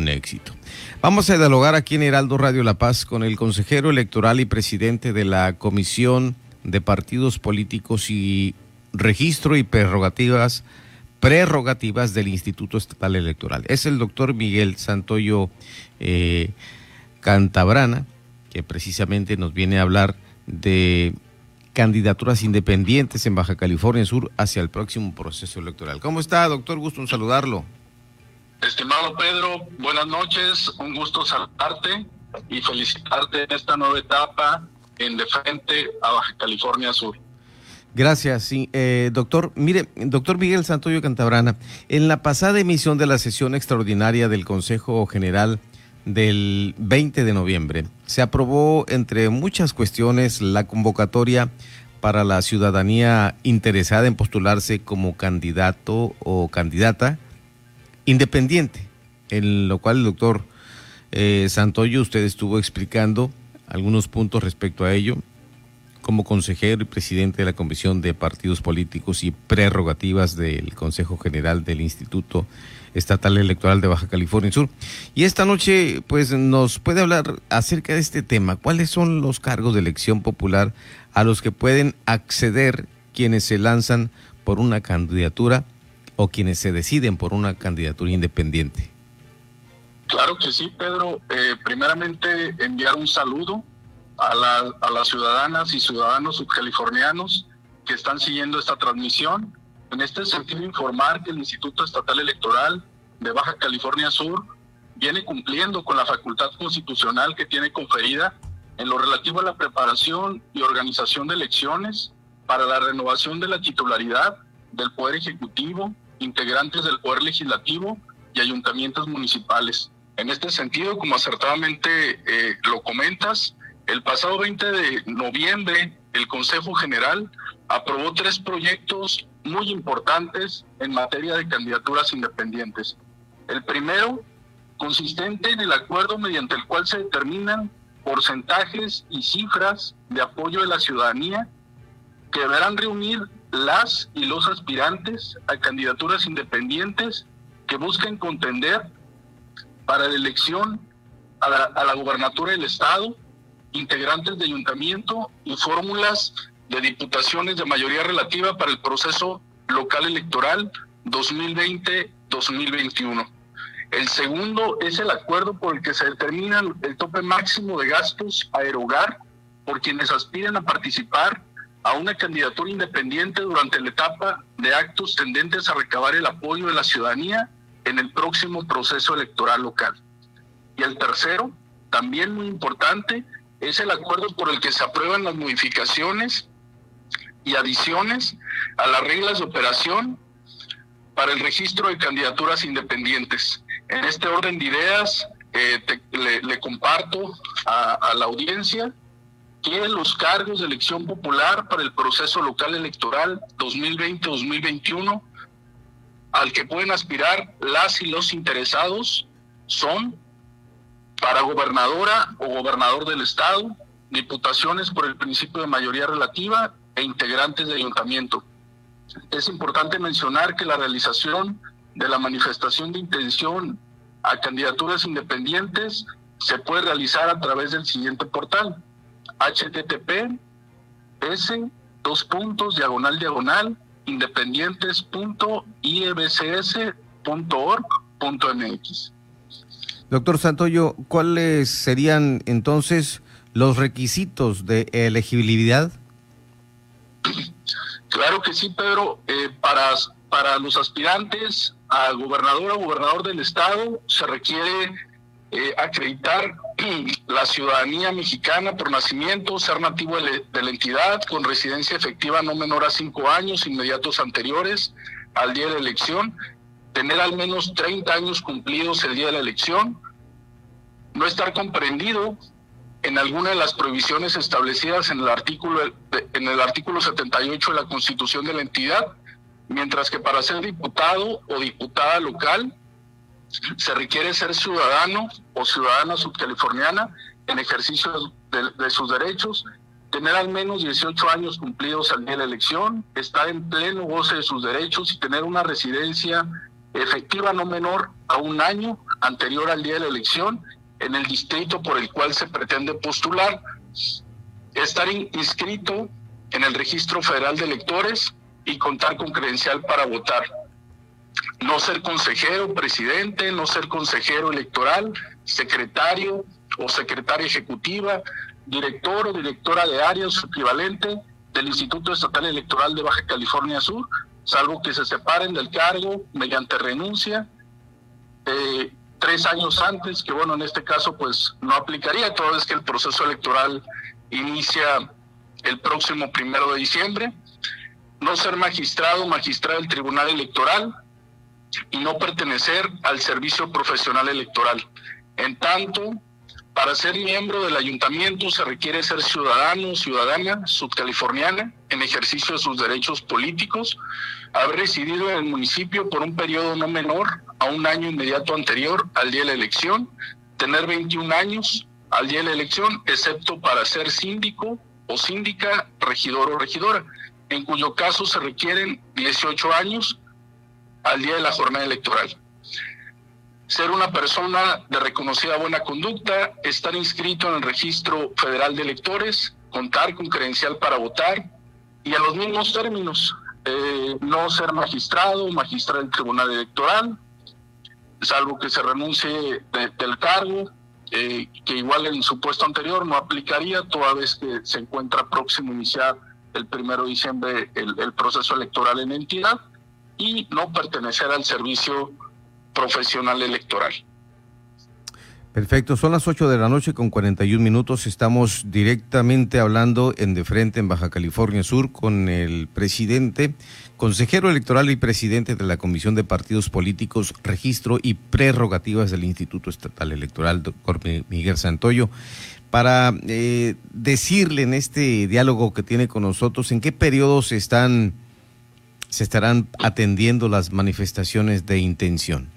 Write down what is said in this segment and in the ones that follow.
un éxito. Vamos a dialogar aquí en Heraldo Radio La Paz con el consejero electoral y presidente de la Comisión de Partidos Políticos y Registro y Prerrogativas prerrogativas del Instituto Estatal Electoral. Es el doctor Miguel Santoyo eh, Cantabrana, que precisamente nos viene a hablar de candidaturas independientes en Baja California Sur hacia el próximo proceso electoral. ¿Cómo está, doctor? Gusto en saludarlo. Estimado Pedro, buenas noches, un gusto saludarte y felicitarte en esta nueva etapa en de frente a Baja California Sur. Gracias. Eh, doctor, mire, doctor Miguel Santoyo Cantabrana, en la pasada emisión de la sesión extraordinaria del Consejo General del 20 de noviembre, se aprobó, entre muchas cuestiones, la convocatoria para la ciudadanía interesada en postularse como candidato o candidata independiente, en lo cual el doctor eh, Santoyo usted estuvo explicando algunos puntos respecto a ello como consejero y presidente de la Comisión de Partidos Políticos y Prerrogativas del Consejo General del Instituto Estatal Electoral de Baja California Sur. Y esta noche, pues, nos puede hablar acerca de este tema. ¿Cuáles son los cargos de elección popular a los que pueden acceder quienes se lanzan por una candidatura o quienes se deciden por una candidatura independiente? Claro que sí, Pedro. Eh, primeramente, enviar un saludo a, a las ciudadanas y ciudadanos subcalifornianos que están siguiendo esta transmisión. En este sentido, informar que el Instituto Estatal Electoral de Baja California Sur viene cumpliendo con la facultad constitucional que tiene conferida en lo relativo a la preparación y organización de elecciones para la renovación de la titularidad del Poder Ejecutivo, integrantes del Poder Legislativo y ayuntamientos municipales. En este sentido, como acertadamente eh, lo comentas, el pasado 20 de noviembre, el Consejo General aprobó tres proyectos muy importantes en materia de candidaturas independientes. El primero, consistente en el acuerdo mediante el cual se determinan porcentajes y cifras de apoyo de la ciudadanía que deberán reunir las y los aspirantes a candidaturas independientes que busquen contender para la elección a la, a gubernatura del Estado integrantes de ayuntamiento y fórmulas de diputaciones de mayoría relativa para el proceso local electoral 2020-2021. El segundo es el acuerdo por el que se determina el tope máximo de gastos a erogar por quienes aspiran a participar a una candidatura independiente durante la etapa de actos tendentes a recabar el apoyo de la ciudadanía en el próximo proceso electoral local. Y el tercero, también muy importante, es el acuerdo por el que se aprueban las modificaciones y adiciones a las reglas de operación para el registro de candidaturas independientes. En este orden de ideas, eh, le, comparto a, a la audiencia que los cargos de elección popular para el proceso local electoral 2020-2021 al que pueden aspirar las y los interesados son para gobernadora o gobernador del estado, diputaciones por el principio de mayoría relativa e integrantes de ayuntamiento. Es importante mencionar que la realización de la manifestación de intención a candidaturas independientes se puede realizar a través del siguiente portal http s dos puntos diagonal diagonal independientes.iebcs.org.mx Doctor Santoyo, ¿cuáles serían entonces los requisitos de elegibilidad? Claro que sí, Pedro. Eh, para, para los aspirantes a gobernador o gobernador del estado se requiere eh, acreditar la ciudadanía mexicana por nacimiento, ser nativo de, la entidad, con residencia efectiva no menor a cinco años inmediatos anteriores al día de la elección tener al menos 30 años cumplidos el día de la elección, no estar comprendido en alguna de las prohibiciones establecidas en el artículo en el artículo 78 de la Constitución de la entidad, mientras que para ser diputado o diputada local se requiere ser ciudadano o ciudadana subcaliforniana en ejercicio de, sus derechos, tener al menos 18 años cumplidos al día de la elección, estar en pleno goce de sus derechos y tener una residencia efectiva no menor a un año anterior al día de la elección en el distrito por el cual se pretende postular, estar inscrito en el registro federal de electores y contar con credencial para votar. No ser consejero, presidente, no ser consejero electoral, secretario o secretaria ejecutiva, director o directora de área o su equivalente del Instituto Estatal Electoral de Baja California Sur, salvo que se separen del cargo mediante renuncia eh, tres años antes, que bueno, en este caso pues no aplicaría, toda vez que el proceso electoral inicia el próximo primero de diciembre, no ser magistrado o magistrada del Tribunal Electoral y no pertenecer al servicio profesional electoral. En tanto, para ser miembro del ayuntamiento se requiere ser ciudadano o ciudadana subcaliforniana en ejercicio de sus derechos políticos, haber residido en el municipio por un periodo no menor a un año inmediato anterior al día de la elección, tener 21 años al día de la elección, excepto para ser síndico o síndica, regidor o regidora, en cuyo caso se requieren 18 años al día de la jornada electoral. Ser una persona de reconocida buena conducta, estar inscrito en el registro federal de electores, contar con credencial para votar y a los mismos términos, eh, no ser magistrado, magistrado del tribunal electoral, salvo que se renuncie del cargo, eh, que igual en su puesto anterior no aplicaría toda vez que se encuentra próximo a iniciar el primero de diciembre el, proceso electoral en entidad y no pertenecer al servicio profesional electoral. Perfecto, son las 8 de la noche con 41 minutos. Estamos directamente hablando en De Frente en Baja California Sur con el presidente, consejero electoral y presidente de la Comisión de Partidos Políticos, Registro y Prerrogativas del Instituto Estatal Electoral, doctor Miguel Santoyo, para eh, decirle en este diálogo que tiene con nosotros en qué periodos están, se estarán atendiendo las manifestaciones de intención.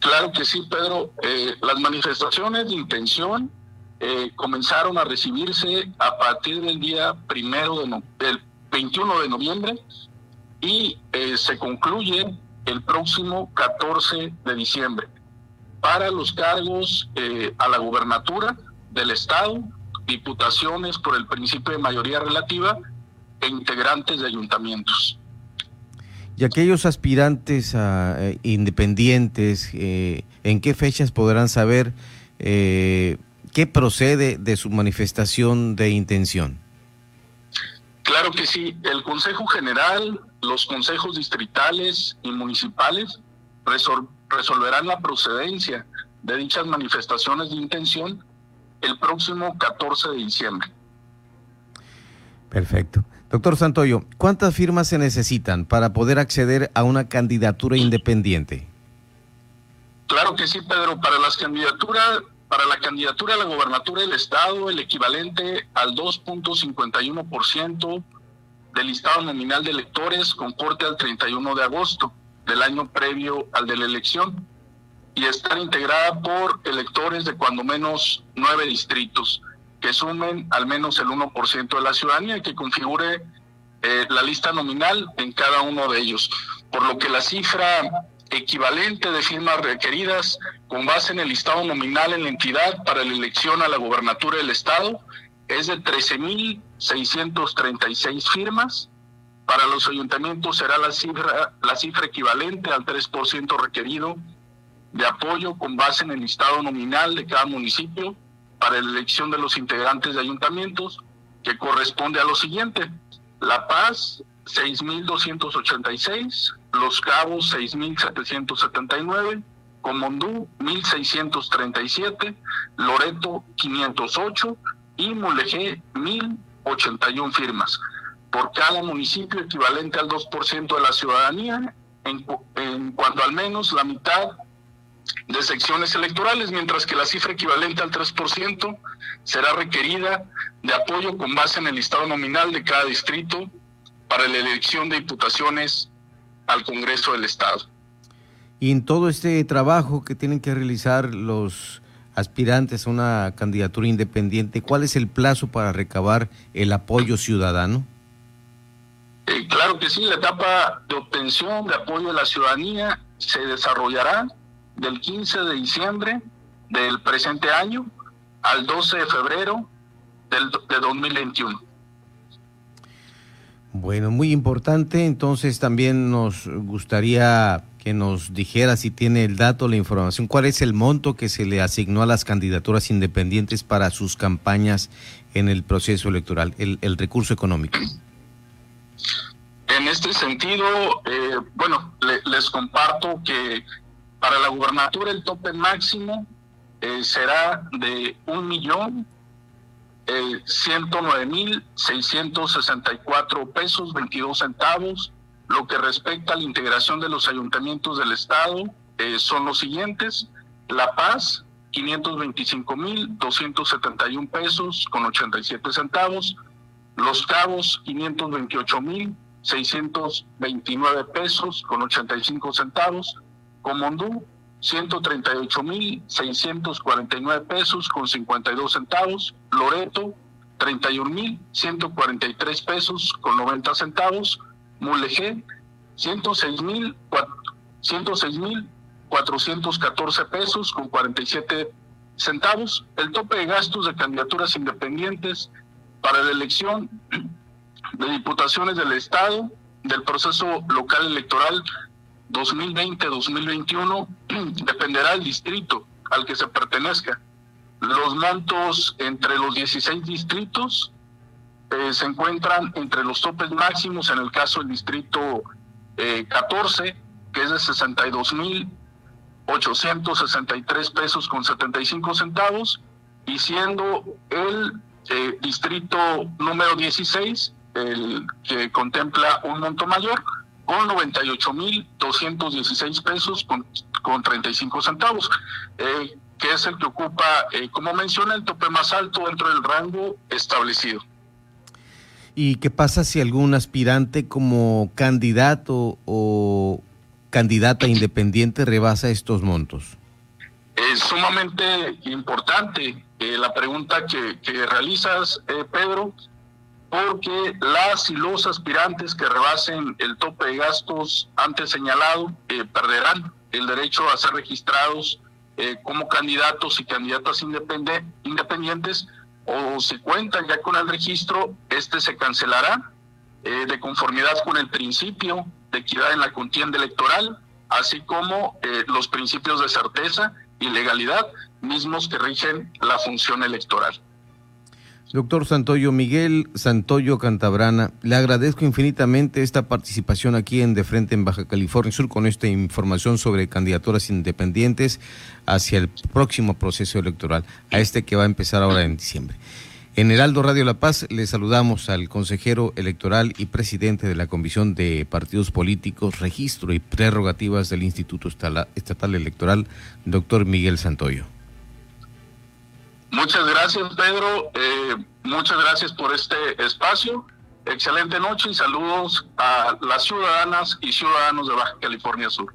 Claro que sí, Pedro. Eh, las manifestaciones de intención eh, comenzaron a recibirse a partir del día primero de del 21 de noviembre y eh, se concluye el próximo 14 de diciembre para los cargos a la gubernatura del estado, diputaciones por el principio de mayoría relativa e integrantes de ayuntamientos. Y aquellos aspirantes a, eh, independientes, eh, ¿en qué fechas podrán saber eh, qué procede de su manifestación de intención? Claro que sí. El Consejo General, los consejos distritales y municipales resolverán la procedencia de dichas manifestaciones de intención el próximo 14 de diciembre. Perfecto. Doctor Santoyo, ¿cuántas firmas se necesitan para poder acceder a una candidatura independiente? Claro que sí, Pedro. Para las candidaturas, para la candidatura a la gobernatura del estado, el equivalente al 2.51% del listado nominal de electores con corte al 31 de agosto del año previo al de la elección y estar integrada por electores de cuando menos nueve distritos que sumen al menos el 1% de la ciudadanía y que configure eh, la lista nominal en cada uno de ellos. Por lo que la cifra equivalente de firmas requeridas con base en el listado nominal en la entidad para la elección a la gobernatura del estado es de 13.636 firmas. Para los ayuntamientos será la cifra, la cifra equivalente al 3% requerido de apoyo con base en el listado nominal de cada municipio para la elección de los integrantes de ayuntamientos, que corresponde a lo siguiente. La Paz, 6.286, Los Cabos, 6.779, Comondú, 1.637, Loreto, 508 y Mulegé, 1.081 firmas. Por cada municipio equivalente al 2% de la ciudadanía, en, en cuanto al menos la mitad de secciones electorales, mientras que la cifra equivalente al 3% será requerida de apoyo con base en el listado nominal de cada distrito para la elección de diputaciones al Congreso del Estado. Y en todo este trabajo que tienen que realizar los aspirantes a una candidatura independiente, ¿cuál es el plazo para recabar el apoyo ciudadano? Eh, claro que sí, la etapa de obtención de apoyo de la ciudadanía se desarrollará del 15 de diciembre del presente año al 12 de febrero del, de 2021. Bueno, muy importante. Entonces también nos gustaría que nos dijera si tiene el dato, la información, cuál es el monto que se le asignó a las candidaturas independientes para sus campañas en el proceso electoral, el, el recurso económico. En este sentido, eh, bueno, les comparto que para la gubernatura el tope máximo eh, será de un millón eh, ciento nueve mil seiscientos sesenta y cuatro pesos veintidós centavos. Lo que respecta a la integración de los ayuntamientos del estado eh, son los siguientes: La Paz 525 mil 271 pesos con 87 centavos. Los Cabos 528 mil 629 pesos con 85 centavos. Comondú 138.649 pesos con 52 centavos. Loreto, 31.143 pesos con 90 centavos. Mulegé, 106.414 pesos con 47 centavos. El tope de gastos de candidaturas independientes para la elección de diputaciones del Estado del proceso local electoral 2020-2021 dependerá del distrito al que se pertenezca. Los montos entre los 16 distritos eh, se encuentran entre los topes máximos en el caso del distrito 14, eh, que es de 62.863 pesos con 75 centavos, y siendo el eh, distrito número 16, el que contempla un monto mayor, con 98.216 pesos con, con 35 centavos, eh, que es el que ocupa, eh, como menciona, el tope más alto dentro del rango establecido. ¿Y qué pasa si algún aspirante como candidato o candidata independiente rebasa estos montos? Es sumamente importante eh, la pregunta que, que realizas, Pedro, porque las y los aspirantes que rebasen el tope de gastos antes señalado eh, perderán el derecho a ser registrados eh, como candidatos y candidatas independientes o si cuentan ya con el registro, este se cancelará eh, de conformidad con el principio de equidad en la contienda electoral, así como los principios de certeza y legalidad mismos que rigen la función electoral. Doctor Santoyo, Miguel Santoyo Cantabrana, le agradezco infinitamente esta participación aquí en De Frente en Baja California Sur con esta información sobre candidaturas independientes hacia el próximo proceso electoral, a este que va a empezar ahora en diciembre. En Heraldo Radio La Paz le saludamos al consejero electoral y presidente de la Comisión de Partidos Políticos, Registro y Prerrogativas del Instituto Estatal Electoral, doctor Miguel Santoyo. Muchas gracias, Pedro. Eh, muchas gracias por este espacio. Excelente noche y saludos a las ciudadanas y ciudadanos de Baja California Sur.